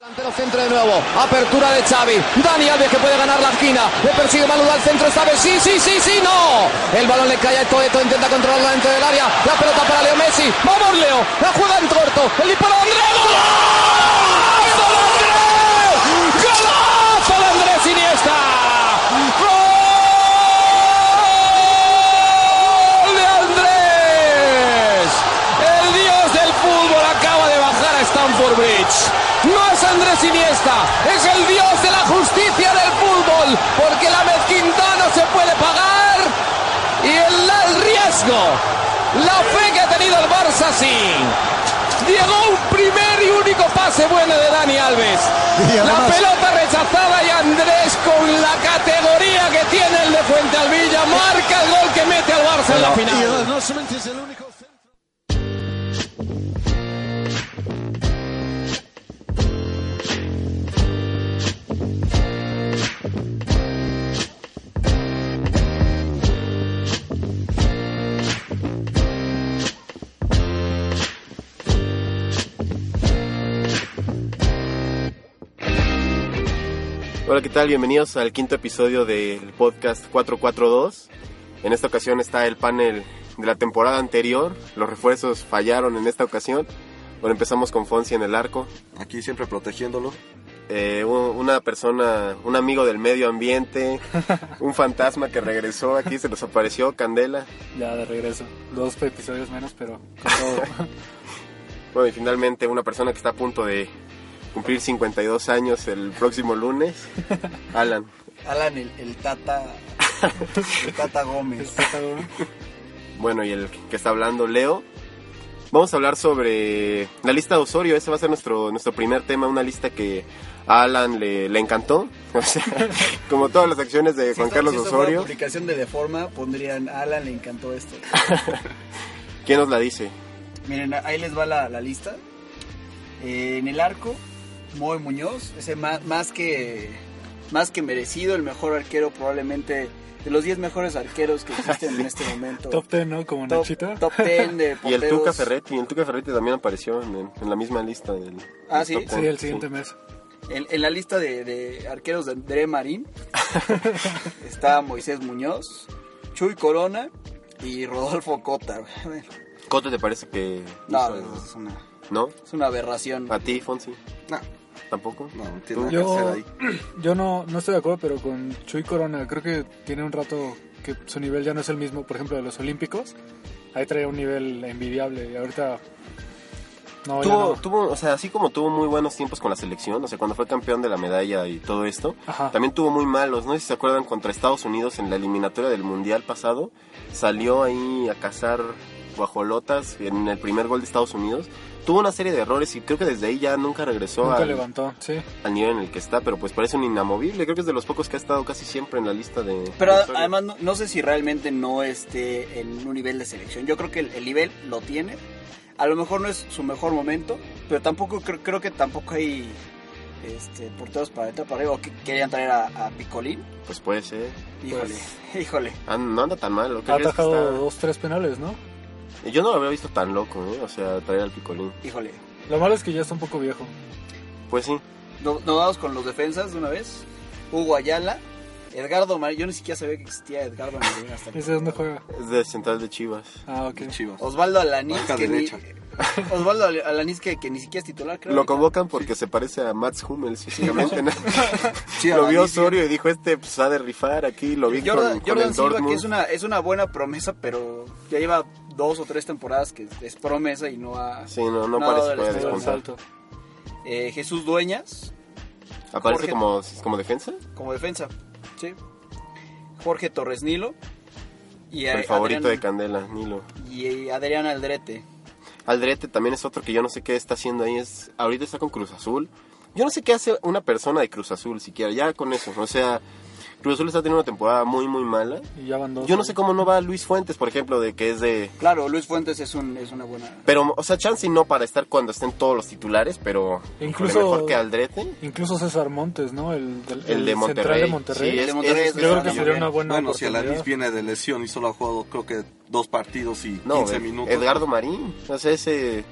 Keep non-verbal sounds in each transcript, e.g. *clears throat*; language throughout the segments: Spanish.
Delantero centro de nuevo, apertura de Xavi, Dani Alves que puede ganar la esquina, le persigue Manuel al centro esta vez, sí, sí, sí, sí, no, el balón le cae a Toeto, intenta controlarla dentro del área, la pelota para Leo Messi, vamos Leo, la juega en corto, el disparo de Andrés, ¡Golazo de Andrés! ¡Golazo de Andrés Iniesta! ¡Gol Andrés! El dios del fútbol acaba de bajar a Stamford Bridge. Andrés Iniesta, es el dios de la justicia del fútbol, porque la mezquindad no se puede pagar y el, el riesgo, la fe que ha tenido el Barça sí. Llegó un primer y único pase bueno de Dani Alves. La pelota rechazada y Andrés con la categoría que tiene el de Fuente Alvilla marca el gol que mete al Barça en la final. Hola, ¿qué tal? Bienvenidos al quinto episodio del podcast 442. En esta ocasión está el panel de la temporada anterior. Los refuerzos fallaron en esta ocasión. Bueno, empezamos con Fonsi en el arco. Aquí siempre protegiéndolo. Eh, un- una persona, un amigo del medio ambiente, *laughs* un fantasma que regresó aquí, se nos apareció, Candela. Ya de regreso. Dos episodios menos, pero con todo. *laughs* Bueno, y finalmente una persona que está a punto de cumplir 52 años el próximo lunes, *laughs* Alan. Alan, el, el Tata. *laughs* El Tata Gómez. Está cabrón. Bueno, y el que está hablando, Leo. Vamos a hablar sobre la lista de Osorio. Ese va a ser nuestro, nuestro primer tema, una lista que a Alan le, le encantó. *laughs* O sea, como todas las acciones de Juan Carlos si esto Osorio. publicación de Deforma, pondrían Alan le encantó esto. ¿Quién nos la dice? Miren, ahí les va la, la lista. Eh, en el arco, Moy Muñoz, ese más, más que más que merecido, el mejor arquero probablemente de los 10 mejores arqueros que existen *laughs* en este momento. Top 10, ¿no? Como Top, Nachito. top 10 de *laughs* Y el porteros. Tuca Ferretti. El Tuca Ferretti también apareció en, en la misma lista del. Ah, ¿sí? Sí, el siguiente mes. En, en la lista de, de arqueros de André Marín *laughs* está Moisés Muñoz, Chuy Corona y Rodolfo Cota. Bueno, ¿Cote te parece que.? no, hizo- es una, ¿No? es una aberración. ¿A ti, Fonsi? No, ¿Tampoco? no, tiene nada que Yo, hacer ahí. *clears throat* yo no, no estoy de acuerdo, pero con Chuy Corona creo que tiene un rato que su nivel ya no es el mismo, por ejemplo, de los Olímpicos. Ahí traía un nivel envidiable y ahorita... No, ya Tuvo, no. tuvo, o sea, así como tuvo muy buenos tiempos con la selección, o sea, cuando fue campeón de la medalla y todo esto, Ajá. también tuvo muy malos, no sé si se acuerdan contra Estados Unidos en la eliminatoria del Mundial pasado, salió ahí a cazar guajolotas en el primer gol de Estados Unidos, tuvo una serie de errores y creo que desde ahí ya nunca regresó Nunca al, levantó, sí. al nivel en el que está, pero pues parece un inamovible, creo que es de los pocos que ha estado casi siempre en la lista de... Pero de además no, no sé si realmente no esté en un nivel de selección. Yo creo que el, el nivel lo tiene. A lo mejor no es su mejor momento, pero tampoco creo, creo que tampoco hay este, porteros para entrar para arriba. O que querían traer a, a Picolín. Pues puede ser, Híjole, *laughs* híjole. Ah, no anda tan mal, lo que Ha crees que atajado está- dos, tres penales, ¿no? Yo no lo había visto tan loco, ¿eh? o sea, traer al picolín. Híjole. Lo malo es que ya está un poco viejo. Pues sí, Nos nos vamos con los defensas de una vez. Hugo Ayala, Edgardo Marín. Yo ni siquiera sabía que existía Edgardo Marín hasta *laughs* que- ¿Ese dónde juega? es de Central de Chivas. Ah, ok. Chivas. Osvaldo Alanís, Banca que ni, derecha. *laughs* Osvaldo Alanís que, que ni siquiera es titular, creo. Lo convocan porque se parece a Mats Hummels físicamente. ¿no? *laughs* Sí, *laughs* lo vio Osorio y dijo, este pues ha de rifar aquí, lo vi Jordan, con, con Jordan el Silva, Dortmund. que es una, es una buena promesa, pero ya lleva dos o tres temporadas que es promesa y no ha... Sí, no, no No, parece que descontar. Eh, Jesús Dueñas, ¿Aparece Jorge- como, como defensa? como defensa, sí. Jorge Torres Nilo. Y el a- favorito de Candela, Nilo. y Adrián Aldrete. Aldrete también es otro que yo no sé qué está haciendo ahí. Es, ahorita está con Cruz Azul. Yo no sé qué hace una persona de Cruz Azul siquiera, ya con eso. O sea, Cruz Azul está teniendo una temporada muy, muy mala. Y ya van dos. Yo no sé cómo no va Luis Fuentes, por ejemplo, de que es de... Claro, Luis Fuentes es, un, es una buena... Pero, o sea, chance no para estar cuando estén todos los titulares, pero Incluso- mejor que Aldrete. Incluso César Montes, ¿no? El, del, El de central Monterrey. de Monterrey. Sí, El es- de Monterrey es- es Yo creo que sería una buena Bueno, si. Alanis viene de lesión y solo ha jugado creo que dos partidos y No, 15 Ed- minutos. Edgardo Marín. O sea, ese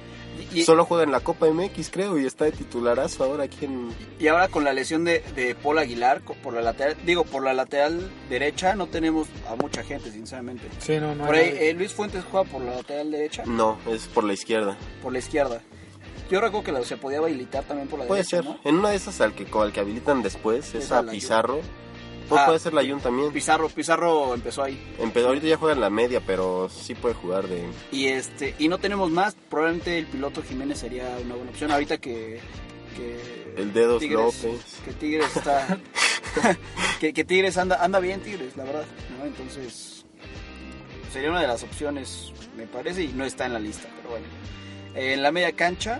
Y, Solo juega en la Copa MX, creo, y está de titularazo ahora aquí en... y ahora con la lesión de, de Paul Aguilar por la lateral, digo, por la lateral derecha no tenemos a mucha gente, sinceramente. Sí, no, no Por ahí, eh, Luis Fuentes juega por la lateral derecha, No, es por la izquierda. por la izquierda. Yo recuerdo que la- se podía habilitar también por la Puede derecha, ser. ¿no? En una de esas al que, al que habilitan después, es Es a Pizarro. Pues Ah, puede ser la Jun también. Pizarro, Pizarro empezó ahí. Empezó, ahorita ya juega en la media, pero sí puede jugar de... Y este y no tenemos más, probablemente el piloto Jiménez sería una buena opción ahorita que, que El Dedos Tigres, López. que Tigres está *laughs* que, que Tigres anda anda bien Tigres, la verdad, ¿no? Entonces sería una de las opciones, me parece, y no está en la lista, pero bueno. En la media cancha,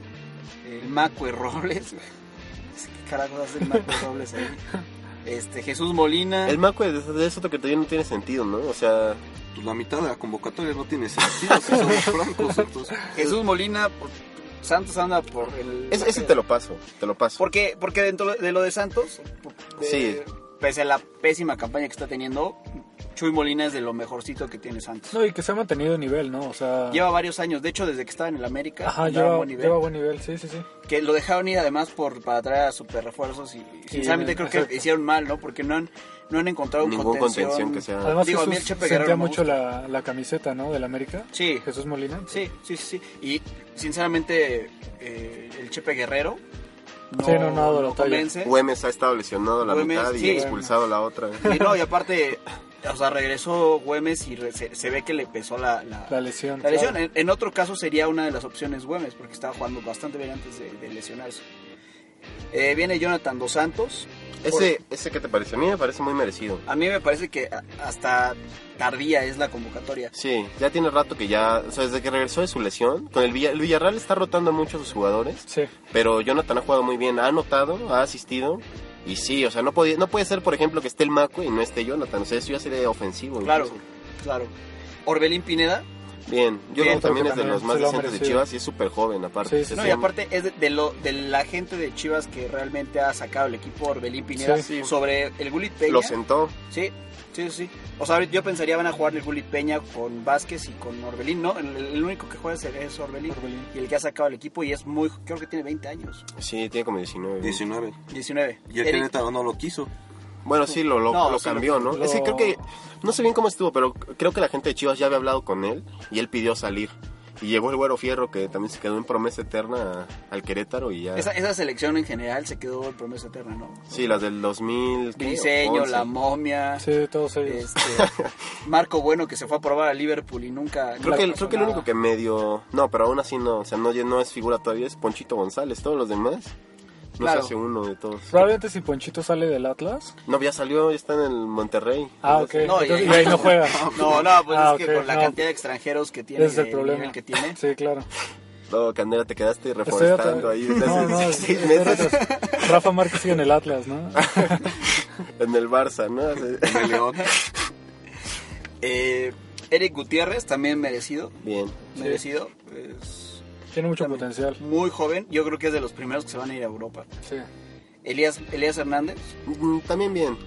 el Macue Robles. *laughs* ¿Qué carajos hace el Macue Robles ahí? Este, Jesús Molina. El Macue es, es otro que todavía no tiene sentido, ¿no? O sea, Pues la mitad de la convocatoria no tiene sentido, si somos francos. Entonces, *laughs* Jesús Molina, por- Santos anda por el... ese, ese te lo paso, te lo paso. Porque, porque dentro de lo de Santos, de- Sí. pese a la pésima campaña que está teniendo, Chuy Molina es de lo mejorcito que tiene Santos. No, y que se ha mantenido nivel, ¿no? O sea... Lleva varios años, de hecho desde que estaba en el América, Ajá, lleva, buen nivel. lleva buen nivel, sí, sí, sí. que lo dejaron ir además por para traer a super refuerzos y sinceramente creo exacto. que hicieron mal, ¿no? Porque no han, no han encontrado un Ningún contención. contención que sea... Además Digo, a mí Jesús el Chepe sentía mucho la, la camiseta, ¿no? Del América. Sí, Jesús Molina. sí, sí, sí, sí. Y sinceramente eh, el Chepe Guerrero no, Sí, no, no no convence. Güemes ha estado lesionado la Güemes, mitad y sí. expulsado la otra. Y no, y aparte, o sea, regresó Güemes y re- se, se ve que le pesó la, la, La lesión. la lesión. claro. En, en otro caso sería una de las opciones Güemes, porque estaba jugando bastante bien antes de, de lesionarse. Eh, viene Jonathan Dos Santos. Ese, ese que te parece, a mí me parece muy merecido. A mí me parece que hasta tardía es la convocatoria. Sí, ya tiene rato que ya, o sea, desde que regresó de su lesión, con el, Villa- el Villarreal está rotando mucho a sus jugadores, Sí. pero Jonathan ha jugado muy bien, ha anotado, ha asistido, y sí, o sea, no, podía, no puede ser, por ejemplo, que esté el Macue y no esté Jonathan, o sea, eso ya sería ofensivo. Claro, incluso. claro. Orbelín Pineda. Bien, yo Bien, creo que también es que de los más decentes de. Chivas y es súper joven, aparte. Sí, sí, No, y aparte es de, de lo, de la gente de Chivas que realmente ha sacado el equipo Orbelín Pineda Sí, sí. sobre el Gulit Peña. Lo sentó, Sí, sí, sí. O sea, yo pensaría van a jugar el Gulit Peña con Vázquez y con Orbelín, ¿no? El, el único que juega es- Orbelín. Orbelín. Y el que ha sacado el equipo y es muy, creo que tiene 20 años. sí, tiene como 19. 19. 19. Y el Eric- Querétaro no lo quiso. Bueno, sí, lo, lo, No, lo sí, cambió, lo- ¿no? lo- Es que creo que, no sé bien cómo estuvo, pero creo que la gente de Chivas ya había hablado con él y él pidió salir. Y llegó el Güero Fierro, que también se quedó en promesa eterna al Querétaro y ya... Esa, esa selección en general se quedó en promesa eterna, ¿no? Sí, las del 2000... ¿qué? Briseño, 11. la momia. Sí, todos ellos. Este, *laughs* Marco Bueno que se fue a probar a Liverpool y nunca. Creo que, creo que el único que medio... No, pero aún así no, o sea, no, no es figura todavía, es Ponchito González. Todos los demás, no Claro. se hace uno de todos. Probablemente si Ponchito sale del Atlas. No, ya salió, ya está en el Monterrey. Ah, ok. No, y- Entonces, y ahí no *laughs* juega. No, no, pues Ah, es que ok, con la no. cantidad de extranjeros que tiene, Ese es el problema. nivel que tiene. Sí, claro. No, Candela, te quedaste reforestando ahí desde No, hace no, 16 estoy meses. Rafa Márquez sigue en el Atlas, ¿no? *laughs* en el Barça, ¿no? *laughs* En el León. Eh, Eric Gutiérrez, también merecido. Bien. Merecido. Es Tiene mucho también potencial. Muy joven. Yo creo que es de los primeros que se van a ir a Europa. Sí. Elías, Elías Hernández. Mm, También bien.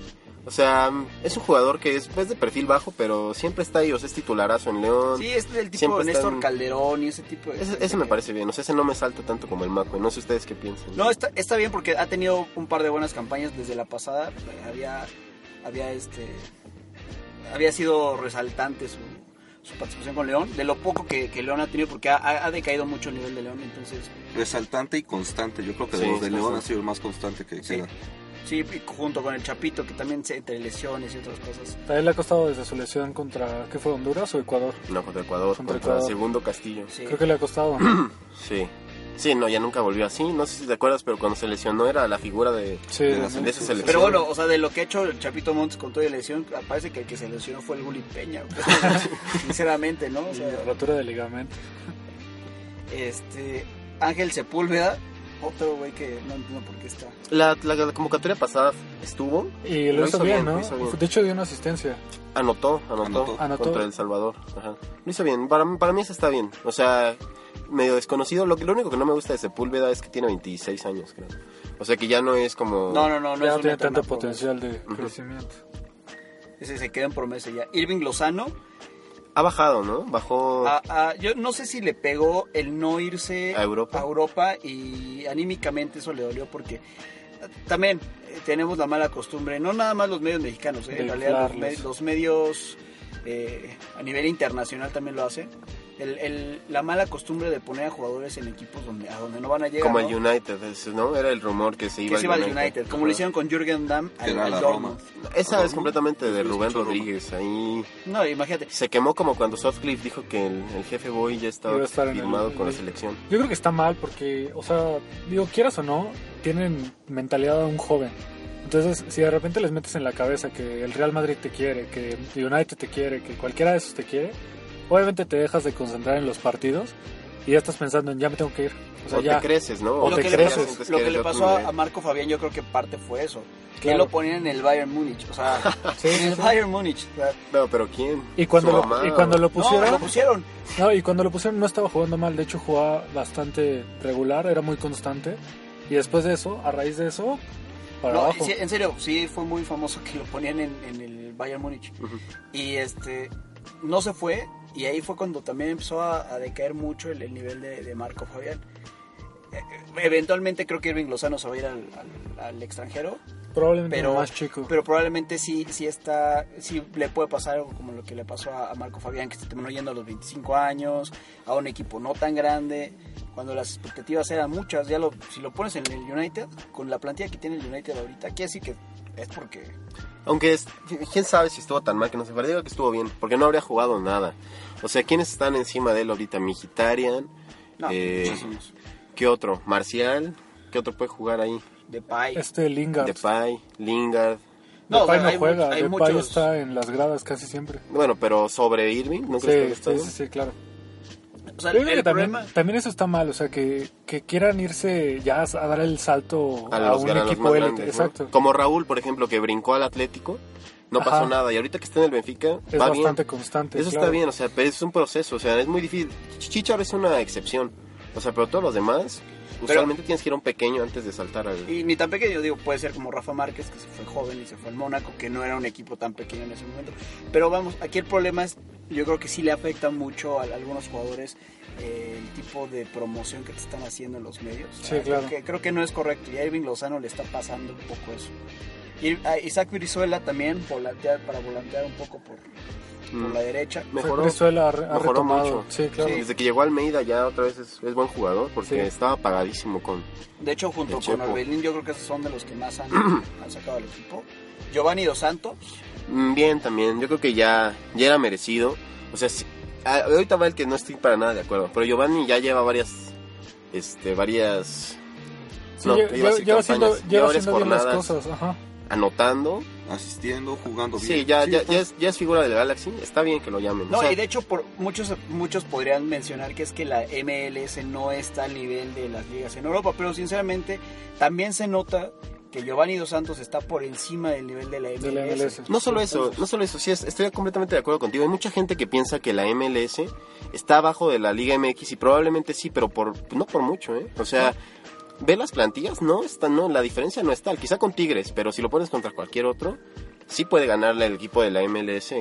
O sea, es un jugador que es, es de perfil bajo, pero siempre está ahí, o sea, es titularazo en León. Sí, es del tipo Siempre Néstor Calderón y ese tipo de... Ese, ese me parece bien, o sea, ese no me salta tanto como el Maco. No sé ustedes qué piensan. No, está, está bien porque ha tenido un par de buenas campañas desde la pasada. Había, había este, había sido resaltante su, su participación con León, de lo poco que, que León ha tenido, porque ha, ha decaído mucho el nivel de León, entonces Resaltante y constante. Yo creo que de los León ha sido el más constante que Sí. queda. sí, y junto con el Chapito, que también se entre lesiones y otras cosas. A él le ha costado desde su lesión contra, ¿qué fue, Honduras o Ecuador? No, contra Ecuador, Contra contra, Ecuador. Segundo Castillo. Sí. Creo que le ha costado. Sí. Sí, no, ya nunca volvió así. No sé si te acuerdas, pero cuando se lesionó era la figura de, Sí, de, de la- de esa sí, selección. Pero bueno, o sea, de lo que ha hecho el Chapito Montes con toda la lesión, parece que el que se lesionó fue el Gulli Peña. *laughs* Sinceramente, ¿no? O sea, rotura de ligamento. este Ángel Sepúlveda, otro güey que no entiendo por qué está. La, la- la convocatoria pasada estuvo, Y lo, Lo hizo, hizo bien, bien, ¿no? lo hizo bien. De hecho, dio una asistencia. anotó, anotó, Anotó. Anotó. contra El Salvador. Ajá. Lo hizo bien, para, mí- para mí eso está bien. O sea, medio desconocido. Lo, que- lo único que no me gusta de Sepúlveda es que tiene 26 años, creo. O sea, que ya no es como... No, no, no, no ya no tiene tanto potencial de crecimiento. Ese se queda en promesa ya. Irving Lozano, Ha bajado, ¿no? Bajó... A- a- yo no sé si le pegó el no irse ¿A Europa? Europa y anímicamente eso le dolió porque también eh, tenemos la mala costumbre, no nada más los medios mexicanos, eh, en realidad los, me- inflarlos. los medios eh, a nivel internacional también lo hacen. El, el- la mala costumbre de poner a jugadores en equipos donde, a donde no van a llegar. como ¿no? el United, ¿no? Era el rumor que se iba que se iba al al United, como lo hicieron con Jürgen Damm al, al Dortmund. Esa es completamente de Rubén. Rodríguez. Ahí No, imagínate. se quemó como cuando Sutcliffe dijo que el, el jefe Boy ya estaba firmado el- con la el- selección. Yo creo que está mal porque, o sea, digo, quieras o no, tienen mentalidad de un joven. Entonces, si de repente les metes en la cabeza que el Real Madrid te quiere, que United te quiere, que cualquiera de esos te quiere, obviamente te dejas de concentrar en los partidos y ya estás pensando en ya me tengo que ir. O sea, O ya. te creces, ¿no? O lo te que, le creces. pasó, lo que le pasó a, Marco Fabián yo creo que parte fue eso. Que Claro. lo ponían en el Bayern Múnich. O sea, *laughs* Sí, en el sí. Bayern Múnich. No, pero ¿quién? Y cuando, Su lo, mamá, y cuando lo no, pusieron, lo pusieron. no, y cuando lo pusieron no estaba jugando mal, de hecho jugaba bastante regular, era muy constante. Y después de eso, a raíz de eso, para No, abajo. sí, en serio, sí fue muy famoso que lo ponían en, en el Bayern Múnich. Y este no se fue. Y ahí fue cuando también empezó a, a decaer mucho el, el nivel de, de Marco Fabián. Eh, Eventualmente creo que Irving Lozano se va a ir al, al- al extranjero. Probablemente pero- más chico. Pero probablemente sí, sí está, sí le puede pasar algo como lo que le pasó a, a Marco Fabián, que se terminó yendo a los 25 años, a un equipo no tan grande, cuando las expectativas eran muchas. Ya lo, si lo pones en el United, con la plantilla que tiene el United ahorita, quiere decir que es porque Aunque es- quién sabe si estuvo tan mal que no se digo que estuvo bien, porque no habría jugado nada. O sea, ¿quiénes están encima de él ahorita? Mkhitaryan, No, eh, Muchísimos. ¿qué otro? Marcial, ¿qué otro puede jugar ahí? Depay. Este Lingard. Depay, Lingard. No, Depay no hay juega, hay Depay muchos- está en las gradas casi siempre. Bueno, pero sobre Irving, ¿no Sí, crees que sí, sí, sí, claro. O sea, Yo el, creo que también, problema... también eso está mal, o sea, que, que quieran irse ya a dar el salto a un equipo élite. grandes, ¿no? Exacto. Como Raúl, por ejemplo, que brincó al Atlético, no Ajá. pasó nada. Y ahorita que está en el Benfica, Es va bastante bien. constante. Eso claro. está bien, o sea, pero es un proceso, o sea, es muy difícil. Chichar es una excepción, o sea, pero todos los demás, usualmente tienes que ir a un pequeño antes de saltar al... Y ni tan pequeño, digo, puede ser como Rafa Márquez, que se fue joven y se fue al Mónaco, que no era un equipo tan pequeño en ese momento. Pero vamos, aquí el problema es, yo creo que sí le afecta mucho a, algunos jugadores eh, el tipo de promoción que te están haciendo en los medios. Sí, Ah, claro. Creo que, creo que no es correcto y a Irving Lozano le está pasando un poco eso. Y a Isaac Virizuela también volantear, para volantear un poco por, por Mm. la derecha. Mejoró, ha, ha mejoró mucho. Sí, claro. Desde que llegó a Almeida ya otra vez es, es buen jugador, porque Sí. estaba apagadísimo con... De hecho, junto con Chepo. Orbelín, yo creo que esos son de los que más han, *clears throat* han sacado al equipo. Giovanni Dos Santos, Mm, Bien también, yo creo que ya, ya era merecido. O sea, sí- ah, ahorita va el que no estoy para nada de acuerdo, pero Giovanni ya lleva varias, este, varias... Sí, no, a decir lleva haciendo, lleva varias haciendo bien las jornadas cosas. Ajá. anotando. Asistiendo, jugando bien. Sí, ya, Sí, ya, ya, es, ya es figura del Galaxy, está bien que lo llamen. No, o sea, y de hecho por muchos muchos podrían mencionar que es que la MLS no está al nivel de las ligas en Europa, pero sinceramente también se nota que Giovanni Dos Santos está por encima del nivel de la MLS. De la MLS. No solo eso, no solo eso, sí, es- estoy completamente de acuerdo contigo. Hay mucha gente que piensa que la MLS está abajo de la Liga MX y probablemente sí, pero por no por mucho, ¿eh? O sea, ve las plantillas, no, está, no, la diferencia no es tal. Quizá con Tigres, pero si lo pones contra cualquier otro, sí puede ganarle el equipo de la MLS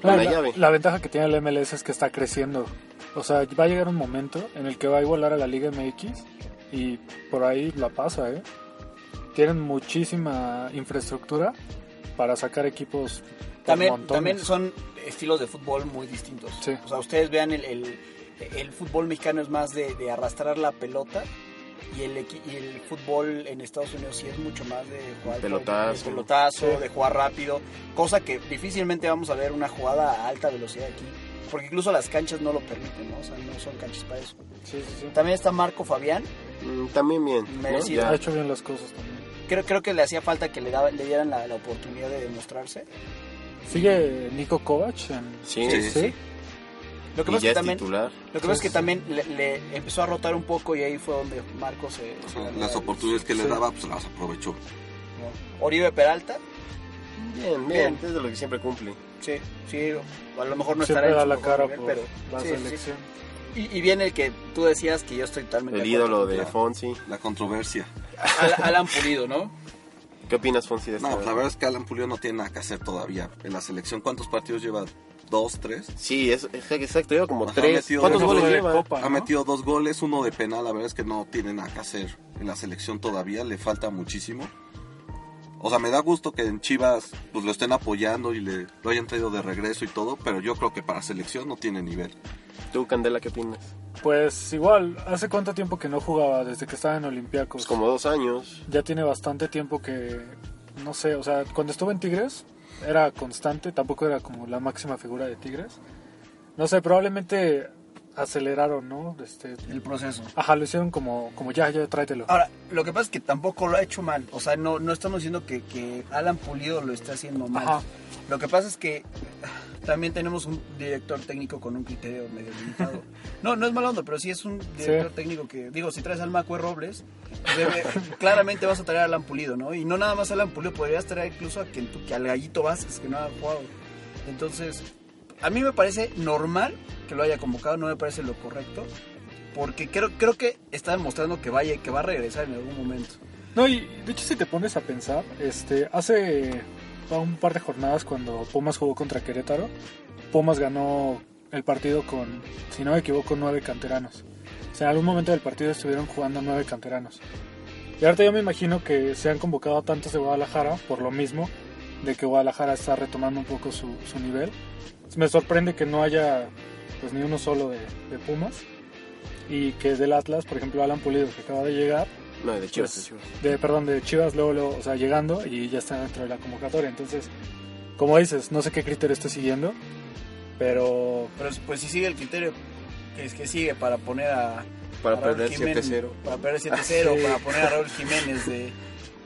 Claro, la la, llave. la ventaja que tiene el MLS es que está creciendo. O sea, va a llegar un momento en el que va a igualar a la Liga MX y por ahí la pasa, ¿eh? Tienen muchísima infraestructura para sacar equipos también, también son estilos de fútbol muy distintos. Sí. O sea, ustedes vean el, el, el fútbol mexicano es más de, de arrastrar la pelota y el, equi- y el fútbol en Estados Unidos sí es mucho más de jugar Pelotazo. de pelotazo, Sí. de jugar rápido, cosa que difícilmente vamos a ver una jugada a alta velocidad aquí, porque incluso las canchas no lo permiten, ¿no? O sea, no son canchas para eso. Sí, sí, sí. También está Marco Fabián, Mm, También bien. ¿no? Merecido. Ya. Ha hecho bien las cosas también. creo, creo que le hacía falta que le, daba- le dieran la, la oportunidad de demostrarse. ¿Sigue Nico Kovac? En... Sí, Sí, sí, sí. Lo que pasa es que es también... titular. Lo que pasa es que también le, le empezó a rotar un poco y ahí fue donde Marco se... Las oportunidades que le Sí. daba, pues las aprovechó. ¿no? Oribe Peralta, Bien, bien, Bien. es de lo que siempre cumple. sí, sí, a lo mejor no Siempre estará en la cara nivel, por pero la sí, sí. selección. Y, y viene el que tú decías que yo estoy totalmente El ídolo de. Fonsi. La controversia. Al- Alan Pulido, ¿no? ¿Qué opinas, Fonsi, de No, esta? pues la verdad es que Alan Pulido no tiene nada que hacer todavía en la selección. ¿Cuántos partidos lleva? ¿Dos, tres? Sí, es, es- exacto, lleva como Ajá, tres. ¿Cuántos goles lleva? Copa. Ha ¿no? metido dos goles, uno de penal. La verdad es que no tiene nada que hacer en la selección todavía. Le falta muchísimo. O sea, me da gusto que en Chivas pues lo estén apoyando y le lo hayan traído de regreso y todo, pero yo creo que para selección no tiene nivel. ¿Tú, Candela, qué opinas? Pues igual, ¿hace cuánto tiempo que no jugaba? Desde que estaba en Olympiacos. Pues como dos años. Ya tiene bastante tiempo que, no sé, o sea, cuando estuvo en Tigres era constante, tampoco era como la máxima figura de Tigres. No sé, probablemente aceleraron, ¿no? Este, El proceso. ajá, lo hicieron como, como ya, ya tráetelo. Ahora, lo que pasa es que tampoco lo ha hecho mal. O sea, no, no estamos diciendo que, que Alan Pulido lo está haciendo mal. Ajá. Lo que pasa es que ah, también tenemos un director técnico con un criterio medio limitado. *laughs* No, no es mal onda, pero sí es un director Sí. técnico que, digo, si traes al Macue Robles, debe- *laughs* claramente vas a traer a Alan Pulido, ¿no? Y no nada más a Alan Pulido, podrías traer incluso a quien tú, que al Gallito Vázquez, que no ha jugado. Entonces, a mí me parece normal que lo haya convocado, no me parece lo correcto, porque creo, creo que está demostrando que vaya, que va a regresar en algún momento. No, y de hecho si te pones a pensar, este, hace un par de jornadas cuando Pumas jugó contra Querétaro, Pumas ganó el partido con, si no me equivoco, nueve canteranos. O sea, en algún momento del partido estuvieron jugando nueve canteranos. Y ahorita yo me imagino que se han convocado a tantos de Guadalajara por lo mismo, de que Guadalajara está retomando un poco su, su nivel. Me sorprende que no haya pues ni uno solo de, de Pumas. Y que del Atlas, por ejemplo, Alan Pulido, que acaba de llegar, No, de Chivas, pues, de Chivas. de perdón de Chivas luego, luego, o sea llegando y ya está dentro de la convocatoria entonces como dices no sé qué criterio esté siguiendo pero Pero pues si sigue el criterio que es que sigue para poner a Para a perder Jiménez- 7-0. para perder 7-0 Sí. para poner a Raúl Jiménez de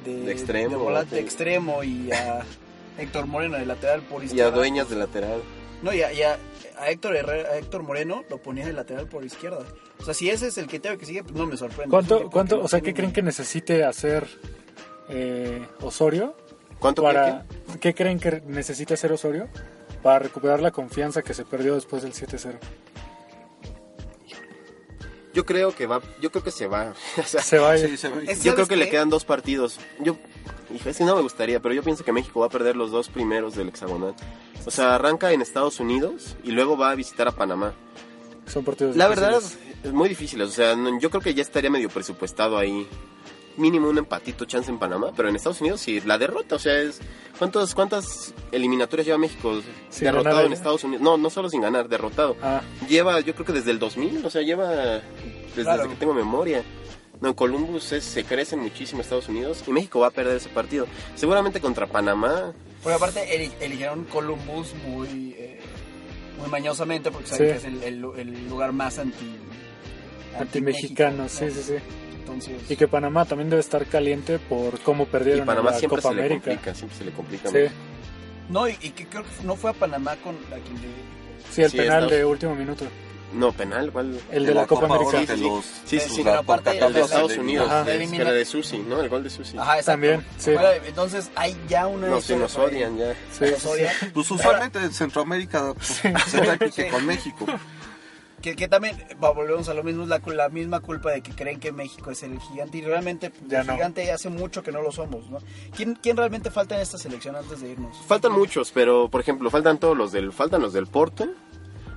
de, De extremo, de volante de- extremo y a Héctor Moreno de lateral por Y izquierda a dueñas de lateral. No y a, y a- Héctor Herrera- a Héctor Moreno lo ponía de lateral por izquierda o sea si ese es el criterio que sigue pues no me sorprende cuánto cuánto que no o sea qué creen que necesite hacer eh, Osorio ¿Cuánto para creen qué creen que necesita hacer Osorio para recuperar la confianza que se perdió después del 7-0 que- Yo creo que va, yo creo que se va. *laughs* O sea, se va a ir. Sí, se ve. Es- yo creo ¿sabes que le quedan dos partidos. Yo, que no me gustaría, pero yo pienso que México va a perder los dos primeros del hexagonal. O sea, arranca en Estados Unidos y luego va a visitar a Panamá. son partidos La verdad es muy difícil, o sea, no- yo creo que ya estaría medio presupuestado ahí. Mínimo un empatito chance en Panamá, pero en Estados Unidos sí, la derrota, o sea, es ¿cuántos, ¿cuántas eliminatorias lleva México Sin derrotado en allá. Estados Unidos? No, no solo sin ganar, derrotado. ah Lleva, yo creo que desde el 2000, o sea, lleva desde, Claro. desde que tengo memoria. No, Columbus es- se crece muchísimo Estados Unidos y México va a perder ese partido. Seguramente contra Panamá. Porque aparte eli- eligieron Columbus muy, eh, muy mañosamente porque saben Sí. que es el, el- el lugar más anti anti-mexicano anti-México, sí sí sí ¿no? Entonces, y que Panamá también debe estar caliente por cómo Y perdieron en Panamá la siempre Copa se le América complica, siempre se le complica. sí mucho. no, y, y que creo que no fue a Panamá con a quien le- Sí, el Sí, penal Estados- de último minuto. No, penal, ¿cuál? El de la Copa América. Sí, que sí. los- Sí, sí, sí. Pero aparte, Rapacatas El de Estados Unidos, Ajá. es que Elimina- era de Susi, ¿no? El gol de Susi. Ajá, exacto. También, sí. Bueno, entonces hay ya una No, historia nos odian ya. Sí, Nos odian. Pues usualmente en Centroamérica *laughs* pues, se trae pique Sí. con México. Que, que también, volvemos a lo mismo, es la, la misma culpa de que creen que México es el gigante y realmente Ya el no. gigante hace mucho que no lo somos, ¿no? ¿Quién, ¿Quién realmente falta en esta selección antes de irnos? Faltan muchos, pero por ejemplo, faltan todos los del faltan los del Porto,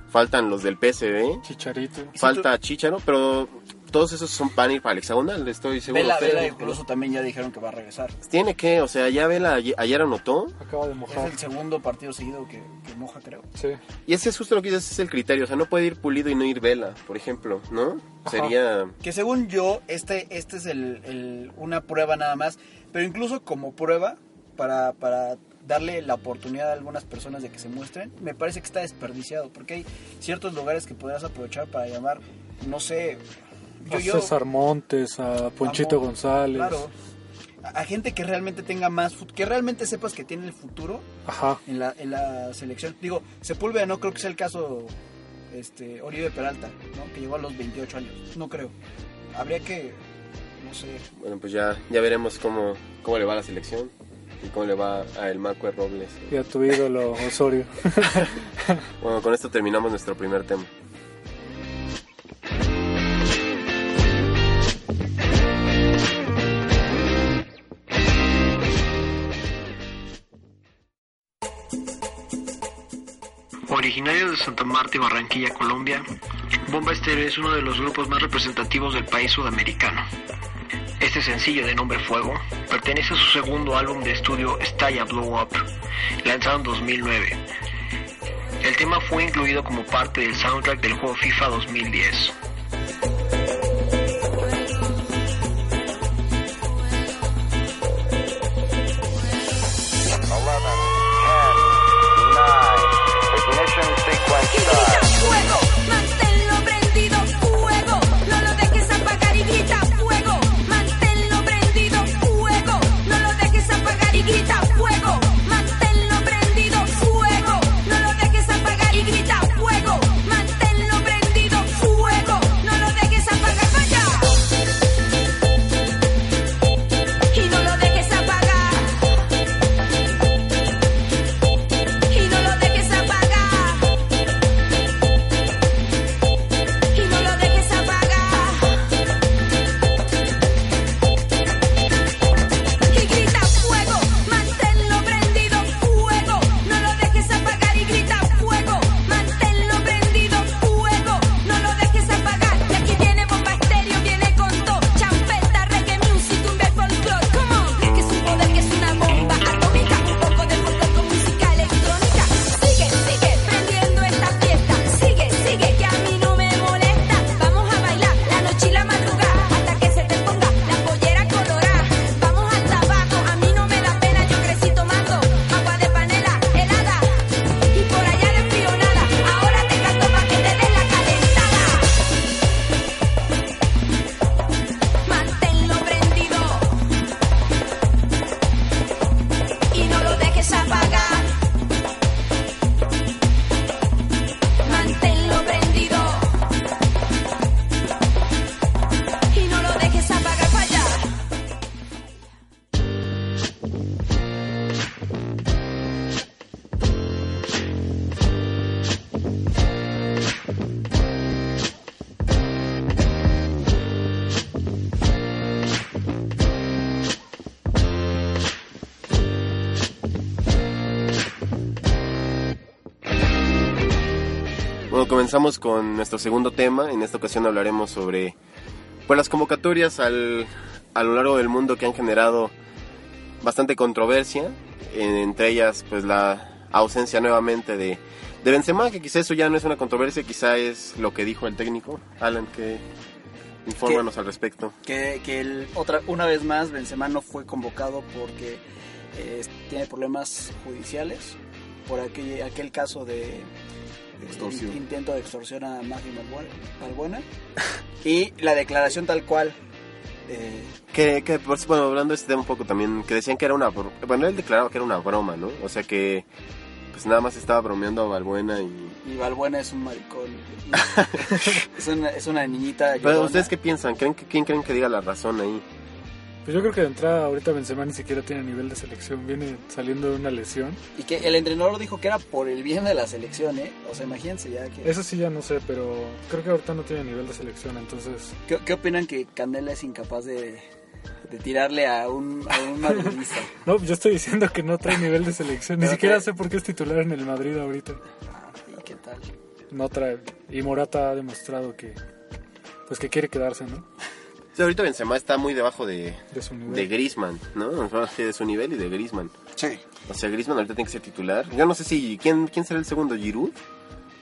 faltan los del PSV, Chicharito. si falta Chicharo, pero todos esos son pan ir para el hexagonal, estoy seguro. Vela, Vela incluso también ya dijeron que va a regresar. Tiene que, o sea, ya Vela ayer, anotó Acaba de Es mojar. el segundo partido seguido que, que moja, creo. Sí. y ese es justo lo que dices, ese es el criterio, o sea, no puede ir Pulido y no ir Vela, por ejemplo, ¿no? Ajá. Sería Que según yo, este, este es el, el- una prueba nada más, pero incluso como prueba, para, para darle la oportunidad a algunas personas de que se muestren, me parece que está desperdiciado, porque hay ciertos lugares que podrás aprovechar para llamar, no sé, yo, A yo- César Montes, a Ponchito González. claro, a, a gente que realmente tenga más, que realmente sepas que tiene el futuro Ajá. en la, en la selección. Digo, Sepúlveda no creo que sea el caso este, Oribe Peralta, ¿no? que llegó a los 28 años. No creo. Habría que, no sé, Bueno, pues ya, ya veremos cómo, cómo le va a la selección ¿Y cómo le va a El Maco Robles? Y a tu ídolo Osorio. *laughs* bueno, con esto terminamos nuestro primer tema. Originario de Santa Marta y Barranquilla, Colombia, Bomba Estéreo es uno de los grupos más representativos del país sudamericano. Este sencillo de nombre Fuego pertenece a su segundo álbum de estudio Staya Blow Up, lanzado en 2009. El tema fue incluido como parte del soundtrack del juego FIFA 2010. Comenzamos con nuestro segundo tema. En esta ocasión hablaremos sobre pues, las convocatorias al, a lo largo del mundo que han generado bastante controversia. En- entre ellas, pues la ausencia nuevamente de, de Benzema, que quizá eso ya no es una controversia, quizá es lo que dijo el técnico. Alan, que infórmanos al respecto. Que, que el- otra, una vez más Benzema no fue convocado porque eh, tiene problemas judiciales por aquel, aquel caso de Extorsión. intento de extorsión a Magdi Malbuena- *laughs* y la declaración tal cual eh, Que, que por bueno, hablando de este tema un poco también, que decían que era una... Bueno, él declaraba que era una broma, ¿no? O sea que pues nada más estaba bromeando a Balbuena y... y Balbuena es un maricón *laughs* es, una, es una niñita Pero ustedes qué piensan? ¿Creen que, ¿Quién creen que diga la razón ahí? Pues yo creo que de entrada ahorita Benzema ni siquiera tiene nivel de selección, viene saliendo de una lesión. y que el entrenador dijo que era por el bien de la selección ¿eh? o sea imagínense ya que Eso sí ya no sé, pero creo que ahorita no tiene nivel de selección, entonces ¿Qué, qué opinan que Candela es incapaz de, de tirarle a un, a un madridista? *laughs* No, yo estoy diciendo que no trae nivel de selección. Ni siquiera que- sé por qué es titular en el Madrid ahorita. ¿Y qué tal? No trae. Y Morata ha demostrado que pues que quiere quedarse, ¿no? Sí, ahorita Benzema está muy debajo de, De su nivel. de Griezmann, ¿no? De su nivel y de Griezmann. Sí. O sea, Griezmann ahorita tiene que ser titular. Yo no sé si... ¿Quién, quién será el segundo? ¿Giroud?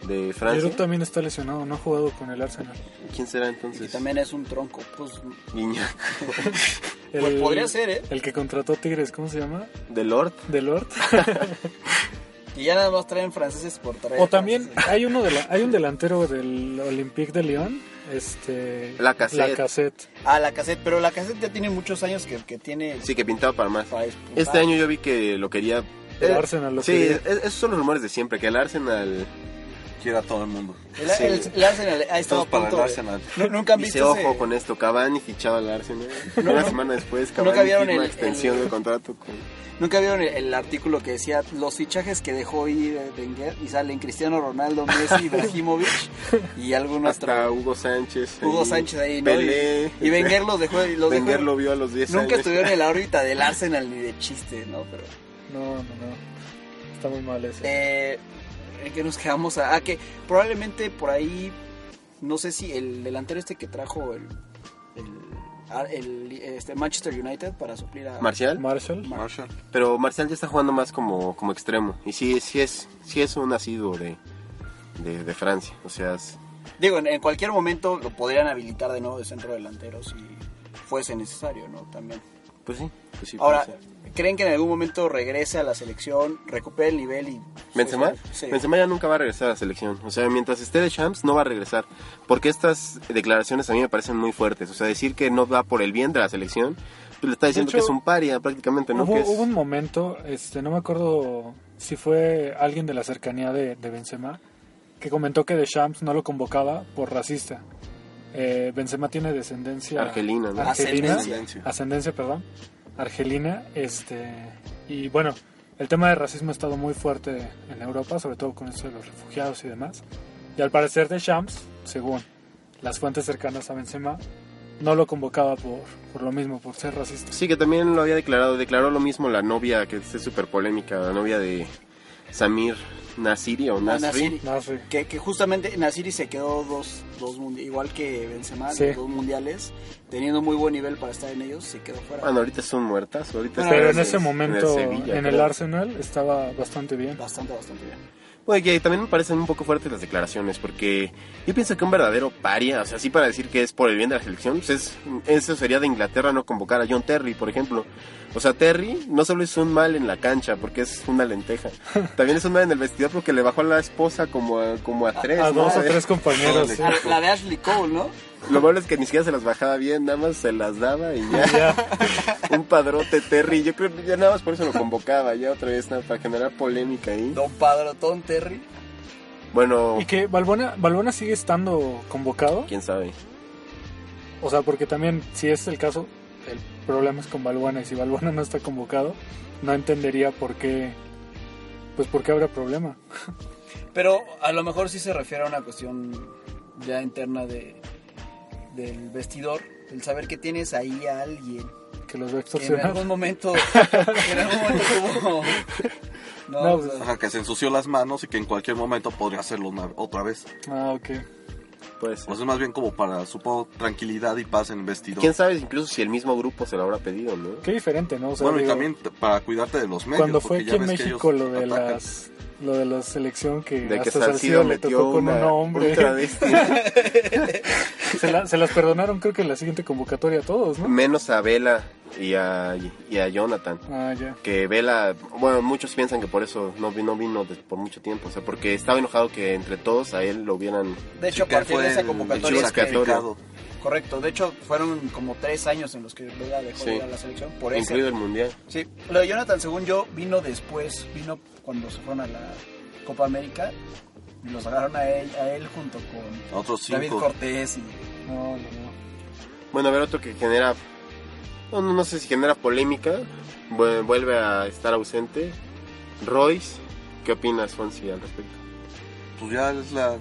¿De Francia? Giroud también está lesionado, no ha jugado con el Arsenal. ¿Quién será Y entonces? también es un tronco. Pues, Guiñac. *laughs* Pues podría ser, ¿eh? El que contrató Tigres, ¿cómo se llama? ¿De Lord? De Lord. *laughs* y ya nada más traen franceses por traer. o también hay uno de la- hay un delantero del Olympique de Lyon, este Lacazette. Lacazette. Ah, la cassette. Pero la cassette ya tiene muchos años que, que tiene. Sí, que pintaba para más. para. Este año yo vi que lo quería... El Arsenal lo Sí, quería. es- esos son los rumores de siempre, que el Arsenal... Quiera todo el mundo. El, Sí. el- el Arsenal ha estado a para punto el Arsenal. Nu- Nunca han visto ojo ese- con esto, Cavani fichaba al Arsenal. No, Una no. semana después, Nunca Cavani vieron firma el- extensión el- de contrato con... Nunca vieron el, el artículo que decía los fichajes que dejó ir eh, Wenger y salen Cristiano Ronaldo, Messi, *laughs* Ibrahimovic y algún Hasta otro. Hugo Sánchez. Hugo ahí, Sánchez ahí, ¿no? Pelé. Y, y Wenger los dejó. Los Wenger dejó- lo vio a los 10 Nunca años. estuvieron en la *laughs* órbita del Arsenal ni de chiste, ¿no? Pero No, no, no. Está muy mal ese. eh, ¿En qué nos quedamos? A, ah, que probablemente por ahí, no sé si el delantero este que trajo el, el, el, este, Manchester United para suplir a... Marcial. Marshall. Marshall. Pero Marcial ya está jugando más como, como extremo. Y sí, sí es, sí es un asiduo de, de, de Francia. O sea, es- Digo, en, en cualquier momento lo podrían habilitar de nuevo de centro delantero si fuese necesario, ¿no? También. pues sí. Pues sí Ahora, puede ser. ¿Creen que en algún momento regrese a la selección, recupere el nivel y... ¿Benzema? Sí. Benzema ya nunca va a regresar a la selección. O sea, mientras esté de Champs, no va a regresar. Porque estas declaraciones a mí me parecen muy fuertes. O sea, decir que no va por el bien de la selección, pues le está diciendo hecho, que es un paria prácticamente, ¿no? Hubo, Que es- hubo un momento, este, no me acuerdo si fue alguien de la cercanía de, de Benzema, que comentó que Deschamps no lo convocaba por racista. Eh, Benzema tiene descendencia Argelina, ¿no? argelina, Ascendencia. ascendencia, perdón, argelina, este, y bueno, el tema de racismo ha estado muy fuerte en Europa, sobre todo con esto de los refugiados y demás. Y al parecer Deschamps, según las fuentes cercanas a Benzema, no lo convocaba por, por lo mismo, por ser racista. Sí, que también lo había declarado. Declaró lo mismo la novia, que es súper polémica, la novia de Samir Nasiri o Ah, Nasri. Sí. Que, que justamente Nasiri se quedó dos, dos igual que Benzema, Sí. dos mundiales, teniendo muy buen nivel para estar en ellos, se quedó fuera. Bueno, ahorita son muertas. Ahorita Pero en ese momento, el Sevilla, en el. Arsenal, estaba bastante bien. Bastante, bastante bien. Bueno, que también me parecen un poco fuertes las declaraciones, porque yo pienso que un verdadero paria, o sea, sí para decir que es por el bien de la selección, pues es, eso sería de Inglaterra no convocar a John Terry, por ejemplo. O sea, Terry no solo es un mal en la cancha, porque es una lenteja, *laughs* también es un mal en el vestidor porque le bajó a la esposa como a, como a tres. A ¿no? dos o tres *laughs* compañeros. La de Ashley Cole, ¿no? Lo malo es que ni siquiera se las bajaba bien, nada más se las daba y ya. Ya. *laughs* un padrote Terry, yo creo que ya nada más por eso lo convocaba, ya otra vez, nada, para generar polémica ahí. Don Padrotón Terry. Bueno, Y que Balbona, Balbona sigue estando convocado. quién sabe. O sea, porque también, si es el caso, el problema es con Balbuena. Y si Balbuena no está convocado, no entendería por qué. Pues por qué habrá problema. Pero a lo mejor sí se refiere a una cuestión ya interna de del vestidor, el saber que tienes ahí a alguien Que los va a que en extorsionar. algún momento, que *laughs* en algún momento tuvo... No, No, o sea, pues, Ajá, que se ensució las manos y que en cualquier momento podría hacerlo una- otra vez. Ah, ok. Puede ser. Pues es más bien como para, supongo, tranquilidad y paz en el vestidor. ¿Quién sabe incluso si el mismo grupo se lo habrá pedido, no? Qué diferente, ¿no? O sea, bueno, y también para cuidarte de los medios. cuando fue aquí ya en México lo de atacan. las lo de la selección que De que hasta Salcido Salcido le metió tocó con un hombre. *laughs* se, la- se las perdonaron creo que en la siguiente convocatoria a todos, ¿no? Menos a Vela y a, y a Jonathan. Ah, ya. Que Vela, bueno, muchos piensan que por eso no vino, vino de- por mucho tiempo. O sea, porque estaba enojado que entre todos a él lo hubieran... de hecho, a Que partir fue de esa el- el convocatoria... que- correcto, de hecho fueron como tres años en los que Vela dejó de Sí. ir a la selección por eso. Incluido el Mundial. Sí, lo de Jonathan, según yo, vino después, vino cuando se fueron a la Copa América. Y los agarraron a él, a él junto con otros David. Cortés y No, no, no. Bueno, a ver, otro que genera... No, no, sé si genera polémica. vu- Vuelve a estar ausente. Royce. ¿Qué opinas, Fonsi, al respecto? Pues ya es la...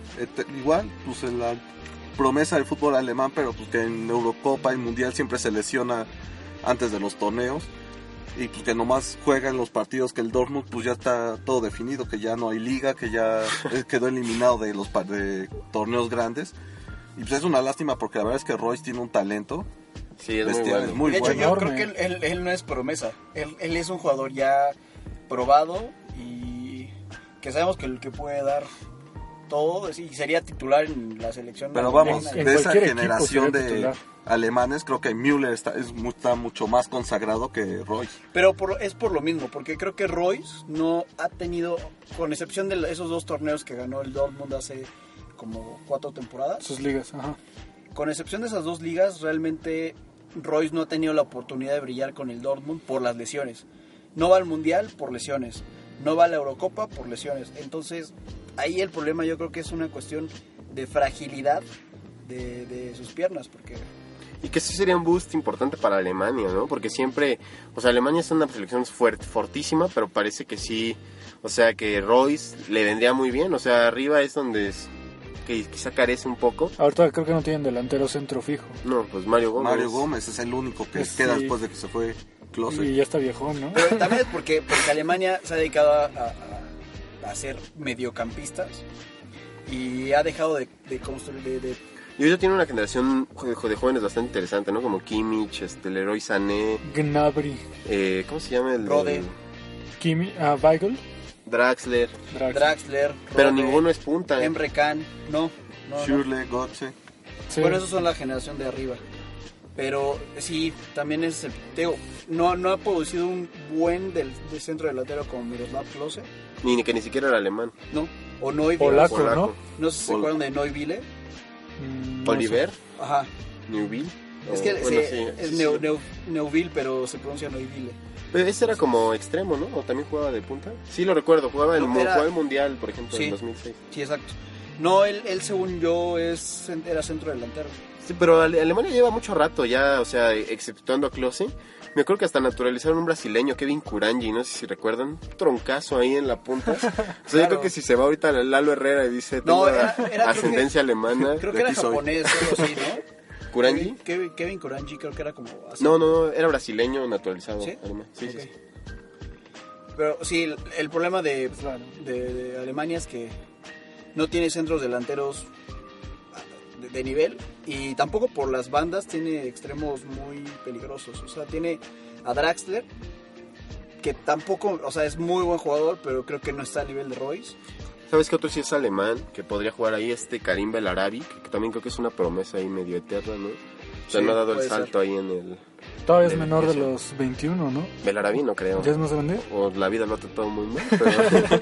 igual, pues en la promesa del fútbol alemán, pero pues que en Eurocopa y Mundial siempre se lesiona antes de los torneos. Y pues que nomás juega en los partidos que el Dortmund pues ya está todo definido, que ya no hay liga, que ya *laughs* quedó eliminado de los par- de torneos grandes. Y pues es una lástima porque la verdad es que Royce tiene un talento. Sí, es muy bueno. es muy de hecho, bueno. yo creo que él, él- él no es promesa. Él, él es un jugador ya probado y que sabemos que el que puede dar todo y sería titular en la selección. Pero vamos, de esa generación de titular. Alemanes, creo que Müller está, está mucho más consagrado que Royce. Pero por- es por lo mismo, porque creo que Royce no ha tenido, con excepción de esos dos torneos que ganó el Dortmund hace como cuatro temporadas, Sus ligas, ajá. con excepción de esas dos ligas, realmente Royce no ha tenido la oportunidad de brillar con el Dortmund por las lesiones. No va al Mundial por lesiones, no va a la Eurocopa por lesiones. Entonces, ahí el problema yo creo que es una cuestión de fragilidad de, de sus piernas, porque Y que sí sería un boost importante para Alemania, ¿no? Porque siempre, o sea, Alemania es una selección fuerte, fortísima, pero parece que sí, o sea, que Royce le vendría muy bien, o sea, arriba es donde es, que quizá carece un poco. Ahorita creo que no tienen delantero centro fijo. No, pues Mario Gómez. Mario Gómez es el único que Sí. queda después de que se fue Klose. Y ya está viejón, ¿no? Pero también es *laughs* porque, porque Alemania se ha dedicado a, a- a ser mediocampistas y ha dejado de, de construir, de, de- Y hoy ya tiene una generación de jóvenes bastante interesante, ¿no? Como Kimmich, este, Leroy Sané, Gnabry, eh, ¿cómo se llama el? de- Rode. Kimi, ah, Weigl, Draxler. Drax. Draxler, Pero Rode, ninguno es punta. Emre Can, no, no. Sí. Bueno, esos son la generación de arriba. Pero sí, también es, el- te digo, no, no ha producido un buen del, de centro delantero como Miroslav Klose, Ni, ni que ni siquiera era alemán. ¿no? O Neuville. Polaco, Polaco. ¿no? No sé si se acuerdan de Neuville. Mm, no Oliver, Ajá. Newville. Es o- que bueno, se- sí, es sí, Neu- sí. Neu- Neuville, pero se pronuncia Neuville. Pero ese era como extremo, ¿no? ¿O también jugaba de punta? Sí, lo recuerdo. Jugaba en No, era- el Mundial, por ejemplo, Sí. en 2006. Sí, exacto. No, él, él según yo es, era centro delantero. Sí, pero Ale- Alemania lleva mucho rato ya, o sea, exceptuando a Klose. Me acuerdo que hasta naturalizaron un brasileño, Kevin Kurangi, no sé si recuerdan. Un troncazo ahí en la punta. *laughs* O sea, yo creo que si se va ahorita Lalo Herrera y dice, No, tengo era- era, creo ascendencia alemana. Creo que era japonés, algo así, ¿no? *laughs* ¿Kurangi? Kevin, Kevin creo que era como así. No, no, no, era brasileño naturalizado. ¿Sí? Sí, sí. Pero sí, el, el problema de, bueno. de- de Alemania es que no tiene centros delanteros de, de nivel y tampoco por las bandas tiene extremos muy peligrosos. O sea, tiene a Draxler, que tampoco, o sea, es muy buen jugador, pero creo que no está a nivel de Royce. ¿Sabes qué otro sí es alemán? Que podría jugar ahí este Karim Belarabi, que también creo que es una promesa ahí medio eterna, ¿no? O sea, Sí, no ha dado el salto ahí en el... Todavía es menor de los 21, ¿no? Belarabi no creo. ¿Ya es más grande? O la vida lo ha tratado muy mal, pero... *laughs* *laughs*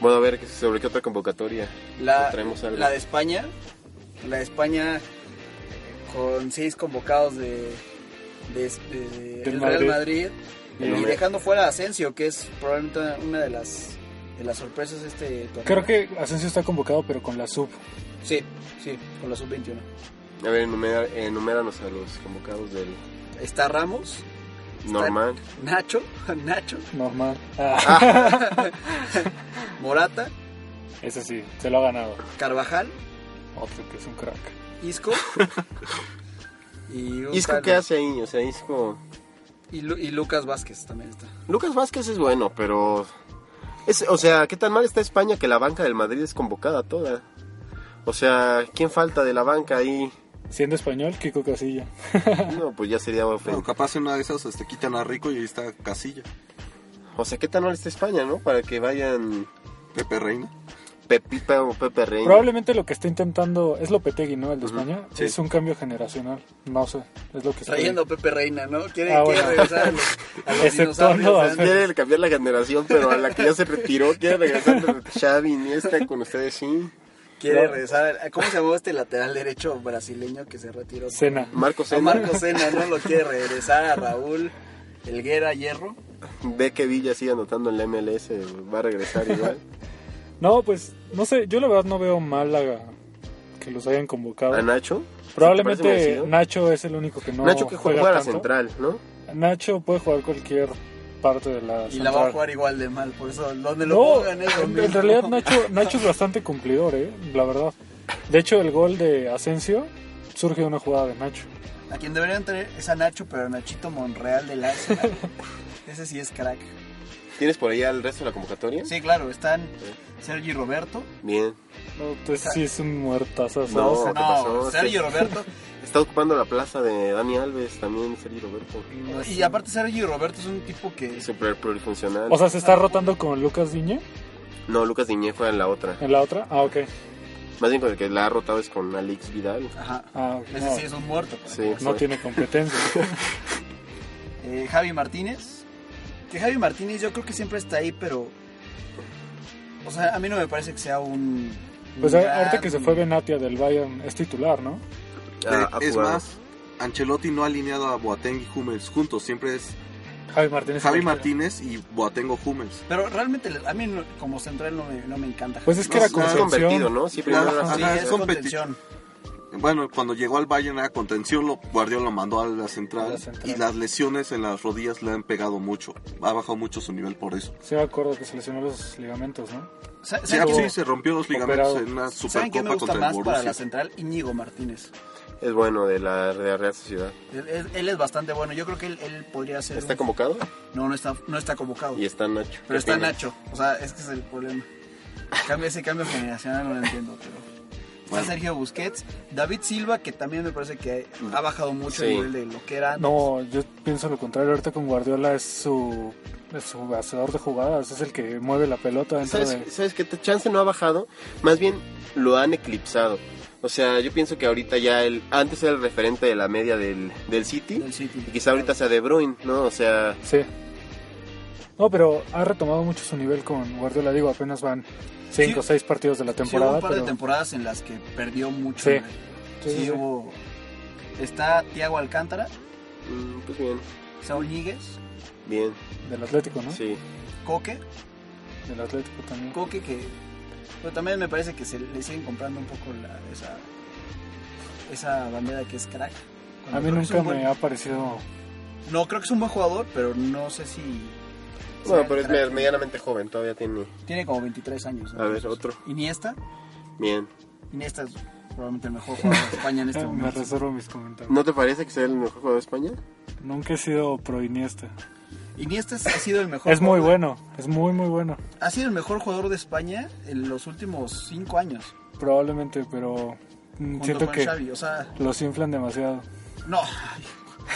bueno, a ver, ¿sobre qué otra convocatoria? La, Traemos algo. la de España, la España con seis convocados de, de, de- Del del Real Madrid. Y dejando fuera a Asensio, que es probablemente una de las de las sorpresas de este torneo. Creo que Asensio está convocado, pero con la sub. sí, sí, con la sub-21. A ver, enumera- enuméranos a los convocados del Está Ramos, normal. Nacho, *laughs* Nacho, Normal. *laughs* Ah, Morata, ese sí, se lo ha ganado. Carvajal, Otro que es un crack. Isco *laughs* y un Isco, tal- ¿qué hace ahí? O sea, Isco... y, Lu- y Lucas Vázquez también está. Lucas Vázquez es bueno, pero... Es, o sea, ¿qué tan mal está España que la banca del Madrid es convocada toda? O sea, ¿quién falta de la banca ahí? Siendo español, Kiko Casilla. *laughs* No, pues ya sería Bueno, capaz en una de esas este, quitan a Rico y ahí está Casilla. O sea, ¿qué tan mal está España, no? Para que vayan Pepe Reina. Pepipa o Pepe Reina. Probablemente lo que está intentando es Lopetegui, ¿no? El de España. sí. Es un cambio generacional. No sé, es lo que estoy- Trayendo a Pepe Reina, ¿no? Quiere, Ah, quiere bueno. regresar a los, a los *laughs* dinosaurios, a- ¿no? Quiere cambiar la generación, pero a la que ya se retiró, quiere regresar Xavi, Iniesta con ustedes, sí. Quiere regresar. a- ¿Cómo se llamó este lateral derecho brasileño que se retiró? Cena. Marco A Sena, Marco Sena, ¿no? Lo quiere *laughs* regresar a Raúl Elguera Hierro. ve que Villa sigue anotando en la MLS, va a regresar igual. No, pues, no sé, yo la verdad no veo mal la- que los hayan convocado. ¿A Nacho? ¿Sí te Probablemente? Nacho es el único que no Nacho que juega juega a la tanto. central, ¿no? Nacho puede jugar cualquier parte de la Y central. la va a jugar igual de mal. Por eso, donde lo No, pongan es mismo. en realidad Nacho, Nacho es bastante cumplidor, ¿eh? la verdad. De hecho, el gol de Asensio surge de una jugada de Nacho. A quien deberían tener es a Nacho, pero Nachito Monreal del Arsenal. Ese sí es crack. ¿Tienes por ahí al resto de la convocatoria? Sí, claro, están Sergi Roberto. Bien. No, entonces sí es un muertazo. No, No, ¿qué pasó? Sergi Sí. Roberto. *laughs* Está ocupando la plaza de Dani Alves, también Sergio Roberto. Y aparte Sergi Roberto es un tipo que... Super plurifuncional. O sea, se está rotando con Lucas Diñe no, Lucas Diñé juega en la otra. en la otra. Ah, ok. Más bien con el que la ha rotado es con Alex Vidal. Ajá. Ah, ok. Ese No, sí es un muerto. pues. Sí, no tiene competencia. *laughs* Eh, Javi Martínez. Que Javi Martínez yo creo que siempre está ahí, pero... O sea, a mí no me parece que sea un... Pues ahorita gran- que se fue Benatia del Bayern es titular, ¿no? Ah, ha es más, Ancelotti no ha alineado a Boateng y Hummels juntos. Siempre es Javi Martínez. Javi es Martínez y Boateng o Hummels. Pero realmente a mí como central no me, no me encanta. Pues es que No, era Es concepción. ¿no? Sí, primero sí, es son contención. Bueno, cuando llegó al Bayern era contención, lo, Guardiola lo mandó a la, central, A la central. y las lesiones en las rodillas le han pegado mucho. Ha bajado mucho su nivel por eso. Sí, me acuerdo que se lesionó los ligamentos, ¿no? Sí, ¿Saben, Estuvo sí, se rompió los ligamentos operado. en una ¿saben quién me supercopa gusta contra el más para la central? Íñigo Martínez. Es bueno de la, de la Real Sociedad. Él, él- él es bastante bueno. Yo creo que él, él podría ser. ¿Está un- convocado? No, no está, no está convocado. Y está Nacho. Pero ¿Qué está? Nacho. O sea, es que es el problema. Cambio, ese cambio generacional no lo entiendo, pero. Está Sergio Busquets, David Silva, que también me parece que ha bajado mucho Sí. el nivel de lo que era. antes. No, yo pienso lo contrario. Ahorita con Guardiola es su, es su hacedor de jugadas, es el que mueve la pelota dentro ¿Sabes, de... ¿Sabes qué? Chance no ha bajado, más bien lo han eclipsado. O sea, yo pienso que ahorita ya el antes era el referente de la media del, del City Del City. y quizá ahorita sea De Bruyne, ¿no? O sea, Sí. No, pero ha retomado mucho su nivel con Guardiola. Digo, apenas van cinco o Sí. seis partidos de la Sí, hubo temporada. un par pero... de temporadas en las que perdió mucho. Sí. Sí, Sí, sí, sí. hubo. Está Tiago Alcántara, mm, pues bien, Saúl Ñíguez, bien, Del Atlético, ¿no? sí. Coque. Del Atlético también. Coque que. Pero también me parece que se le siguen comprando un poco la, esa, esa bandera que es crack. Cuando A mí nunca buen- me ha parecido... No, creo que es un buen jugador, pero no sé si. Bueno, pero es me- medianamente joven, todavía tiene... Tiene como 23 años. ¿no? A ver, otro. Iniesta. Bien. Iniesta es probablemente el mejor jugador de España en este *laughs* Me momento. reservo mis comentarios. ¿No te parece que sea el mejor jugador de España? Nunca he sido pro Iniesta. Iniesta es- ha sido el mejor. Es muy jugador- bueno, es muy muy bueno. Ha sido el mejor jugador de España en los últimos 5 años. Probablemente, pero mm, Junto siento con que Xavi. O sea, los inflan demasiado. no.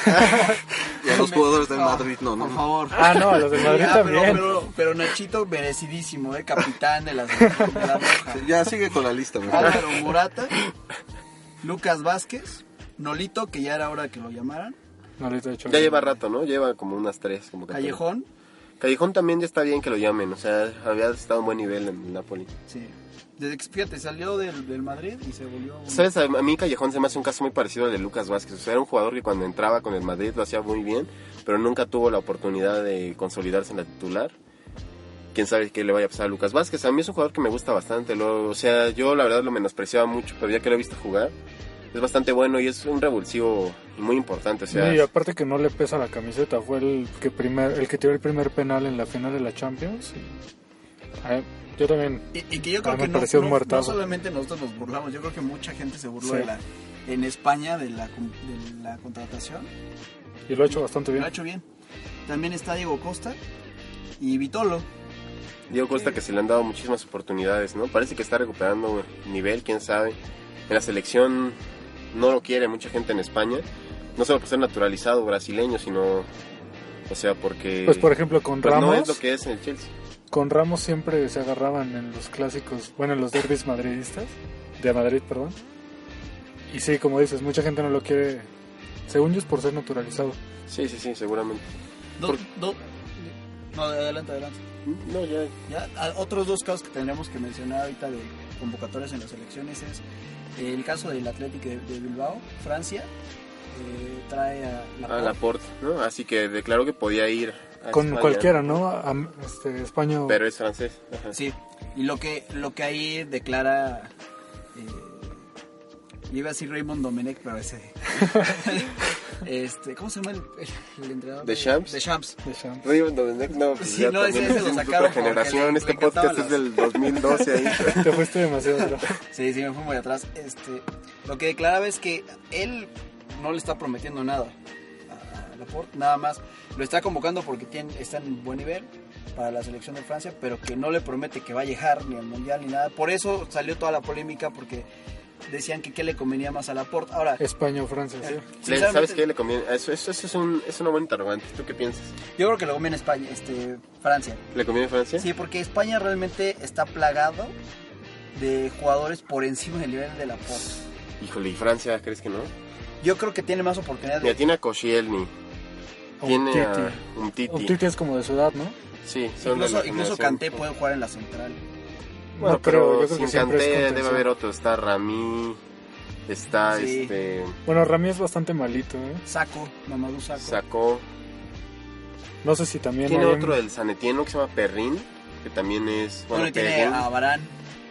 *laughs* Y a los jugadores del Madrid no, ¿no? Por favor. Ah, no, a los del *laughs* Madrid Ah, pero, también. pero, pero Nachito merecidísimo, ¿eh? Capitán de la, de la Roja. Sí, Ya sigue con la lista, mejor. Álvaro Morata, Lucas Vázquez, Nolito, que ya era hora que lo llamaran, Ya lleva rato, ¿no? Lleva como unas tres. Como que Callejón, Callejón también ya está bien que lo llamen, o sea, había estado en buen nivel en Napoli. sí. Desde que, fíjate, salió del, del Madrid y se volvió... un- ¿Sabes? A mí Callejón se me hace un caso muy parecido al de Lucas Vázquez. O sea, era un jugador que cuando entraba con el Madrid lo hacía muy bien, pero nunca tuvo la oportunidad de consolidarse en la titular. Quién sabe qué le vaya a pasar a Lucas Vázquez. A mí es un jugador que me gusta bastante. Lo, o sea, yo la verdad lo menospreciaba mucho, pero ya que lo he visto jugar, es bastante bueno y es un revulsivo muy importante. O sea, y aparte que no le pesa la camiseta, fue el que primer, el que tiró el primer penal en la final de la Champions. y- yo también. Y, y que yo creo me que no, solamente nosotros nos burlamos, yo creo que mucha gente se burló Sí. de la, en España de la, con- de la contratación. Y lo ha hecho bastante Lo bien. ha hecho bien. También está Diego Costa y Vitolo. Diego Costa que se le han dado muchísimas oportunidades, ¿no? Parece que está recuperando nivel, quién sabe. En la selección no lo quiere mucha gente en España. No solo por ser naturalizado brasileño, sino... O sea, porque... Pues por ejemplo con pues, no Ramos, es lo que es en el Chelsea. Con Ramos siempre se agarraban en los clásicos, bueno, en los derbis madridistas, de Madrid, perdón. Y sí, como dices, mucha gente no lo quiere, según yo es por ser naturalizado. Sí, sí, sí, seguramente. Do- Por- do- no, adelante, adelante. No, ya... Ya, otros dos casos que tendremos que mencionar ahorita de convocatorias en las elecciones es el caso del Atlético de, de Bilbao, Francia, eh, trae a la A Laporte, ¿no? Así que declaró que podía ir Con España, cualquiera, ¿no? A- este, España. Pero es francés. Ajá. Sí, y lo que, lo que ahí declara, eh, iba a decir Raymond Domenech, pero ese... *laughs* este, ¿Cómo se llama el, el entrenador? ¿De Champs? De Champs. de Champs. Riven Domenech, no, pues Sí, ya no, ese- ese lo es sacaron generación. le- Este le podcast es las- del 2012 ahí. *laughs* Te fuiste demasiado atrás. Sí, sí, me fui muy atrás. Este, lo que declaraba es que él no le está prometiendo nada a Laporte, nada más. Lo está convocando porque tiene, está en buen nivel para la selección de Francia, pero que no le promete que va a llegar ni al Mundial ni nada. Por eso salió toda la polémica porque decían que qué le convenía más a Laporte. Ahora, España o Francia, sí. Sinceramente, ¿Sabes qué le conviene? Eso, eso, eso es, un, es una buena interrogante. ¿Tú qué piensas? Yo creo que le conviene España, este, Francia. ¿Le conviene Francia? Sí, porque España realmente está plagado de jugadores por encima del nivel de Laporte. Híjole, ¿y Francia crees que no? Yo creo que tiene más oportunidades. Mira, tiene a Koscielny, tiene Umtiti. a Umtiti. Umtiti es como de su edad, ¿no? Sí, son de Incluso, la incluso. Canté puede jugar en la central. Bueno, No, pero pero yo creo que es Kanté debe haber otro. Está Rami, está Sí. este... Bueno, Rami es bastante malito, ¿eh? Saco, Mamadou Saco. Sacó. No sé si también Tiene hay otro un- del Sanetieno que se llama Perrin, que también es... Bueno, Bueno, tiene Perrin, a Barán.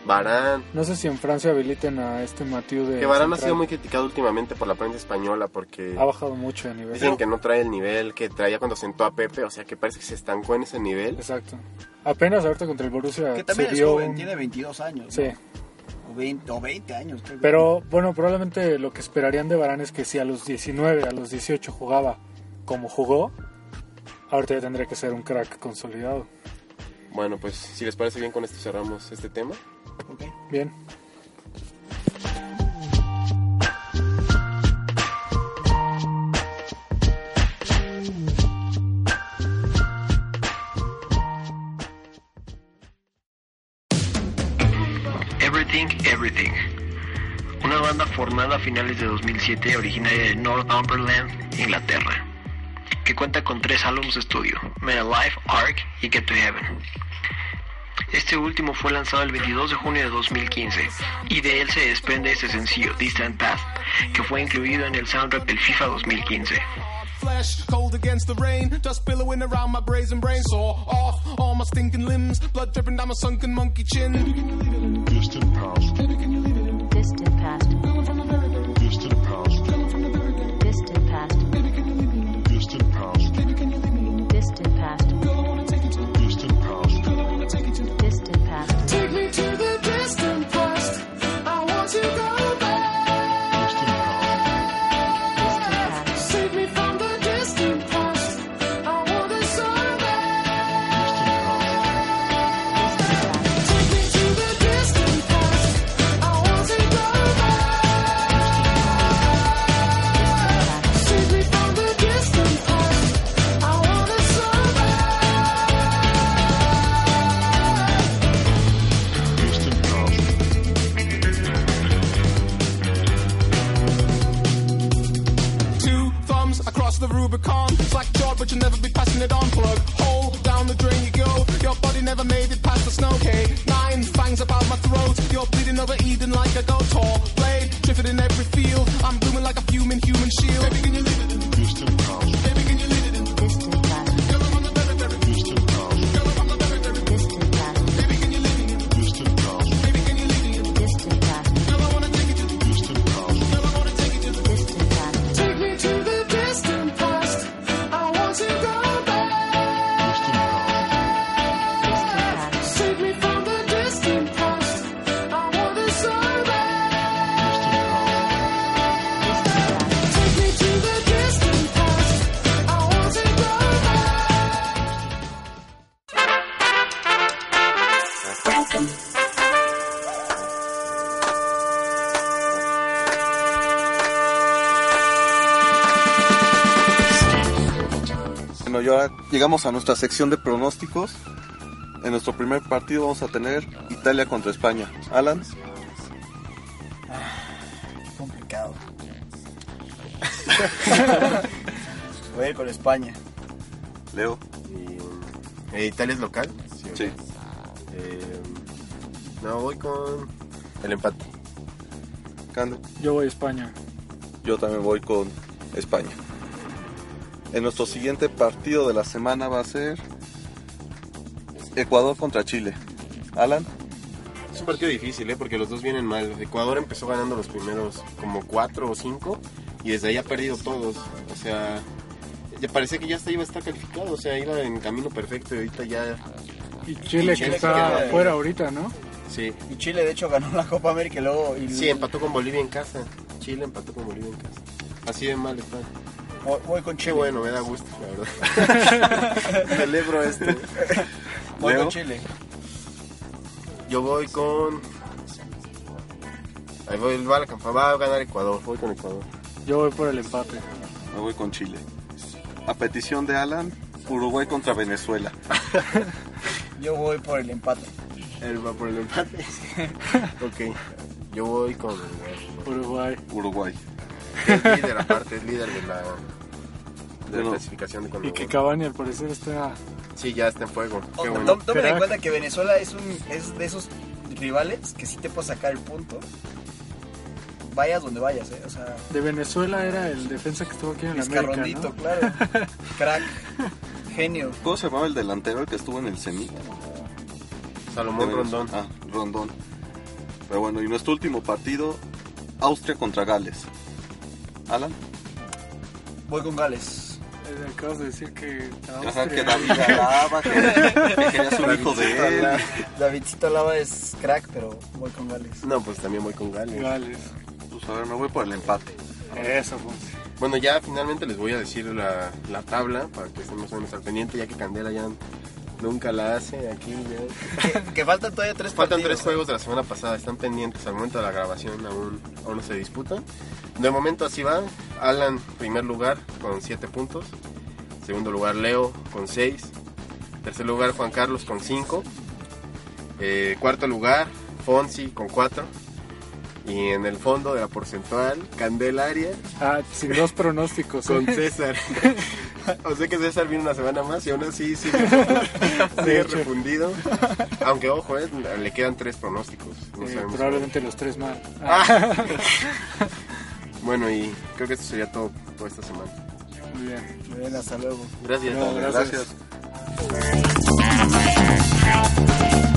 Varane. No sé si en Francia habiliten a este Mathieu de Que Varane ha sido muy criticado últimamente por la prensa española porque... Ha bajado mucho de nivel. Dicen que no trae el nivel que traía cuando sentó a Pepe, o sea que parece que se estancó en ese nivel. Exacto. Apenas ahorita contra el Borussia Que también se es joven, un- tiene 22 años. Sí. ¿no? O 20, o 20 años. creo que- Pero bueno, probablemente lo que esperarían de Varane es que si a los 19, a los 18 jugaba como jugó, ahorita ya tendría que ser un crack consolidado. Bueno, pues si les parece bien con esto cerramos este tema. Ok. Bien. Everything, Everything. Una banda formada a finales de 2007 originaria de Northumberland, Inglaterra, que cuenta con tres álbumes de estudio, Men Alive, Ark y Get to Heaven. Este último fue lanzado el 22 de junio de 2015 y de él se desprende este sencillo, Distant Path, que fue incluido en el soundtrack del FIFA 2015. flesh, cold against the rain, dust billowing around my brazen brain. Saw off all my stinking limbs, blood dripping down my sunken monkey chin. Distant past. The Rubicon. Slack jawed, but you'll never be passing it on. Plug hole down the drain you go. Your body never made it past the snow. K nine fangs about my throat. You're bleeding over Eden like a goat. Tall blade drifted in every field. I'm blooming like a fuming human shield. Baby, llegamos a nuestra sección de pronósticos. En nuestro primer partido vamos a tener Italia contra España. Alan, complicado. *laughs* Voy a ir con España. Leo, eh, ¿Italia es local? sí. Eh, no, voy con el empate. Cande. Yo voy a España. Yo también voy con España. En nuestro siguiente partido de la semana va a ser Ecuador contra Chile. Alan, Es un partido difícil, ¿eh? Porque los dos vienen mal. Ecuador empezó ganando los primeros como cuatro o cinco y desde ahí ha perdido todos. O sea, ya parecía que ya hasta iba a estar calificado. O sea, iba en camino perfecto y ahorita ya... Y Chile, Y Chile que está afuera ahorita, ¿no? Sí. Y Chile, de hecho, ganó la Copa América y luego. y- Sí, empató con Bolivia en casa. Chile empató con Bolivia en casa. Así de mal está. Voy, con Qué Chile. bueno, me da gusto, la verdad. *laughs* Celebro esto. Voy con Chile. Yo voy con... Ahí voy, va, a la campa- va a ganar Ecuador. Voy con Ecuador. Yo voy por el empate. me voy con Chile. A petición de Alan, Uruguay contra Venezuela. *laughs* Yo voy por el empate. Él va por el empate. *laughs* ok. Yo voy con Uruguay. Uruguay. Es líder aparte, es líder de la, de la Bueno, clasificación de Y Conmebol. que Cavani al parecer está... Sí, ya está en fuego. Oh, Qué bueno. tom- Tomen en cuenta que Venezuela es, un, es de esos rivales que sí te puede sacar el punto. Vayas donde vayas, ¿eh? O sea, De Venezuela era el defensa que estuvo aquí en América, escarrondito, ¿no? claro. *laughs* Crack. Genio. ¿Cómo se llamaba el delantero el que estuvo en el Zenit? Salomón Rondón. Ah, Rondón. Pero bueno, y nuestro último partido, Austria contra Gales. Alan, Voy con Gales. Eh, Acabas de decir que O sea, que David Alaba, que, *laughs* que quería ser hijo de él. Davidcito Lava es crack, pero voy con Gales. No, pues también voy con Gales. Gales. Pues a ver, me voy por el empate. Eso, Fonsi. Bueno, ya finalmente les voy a decir la, la tabla para que estén más o menos al pendiente, ya que Candela ya nunca la hace aquí. ya. *laughs* Que, faltan todavía tres Faltan partidos. tres juegos de la semana pasada, están pendientes al momento de la grabación, aún, aún no se disputan. De momento así va, Alan primer lugar con 7 puntos, segundo lugar Leo con 6, tercer lugar Juan Carlos con 5, cuarto lugar Fonsi con 4 y en el fondo de la porcentual Candelaria Ah, sin dos pronósticos. con ¿eh? César. *laughs* *laughs* o sea que César viene una semana más y aún así sigue, *laughs* refundido. Aunque ojo, eh, le quedan tres pronósticos. No Eh, probablemente los tres más. Ah. *laughs* Bueno, y creo que esto sería todo por esta semana. Muy bien. Muy bien, hasta luego. Gracias. No, gracias. Gracias.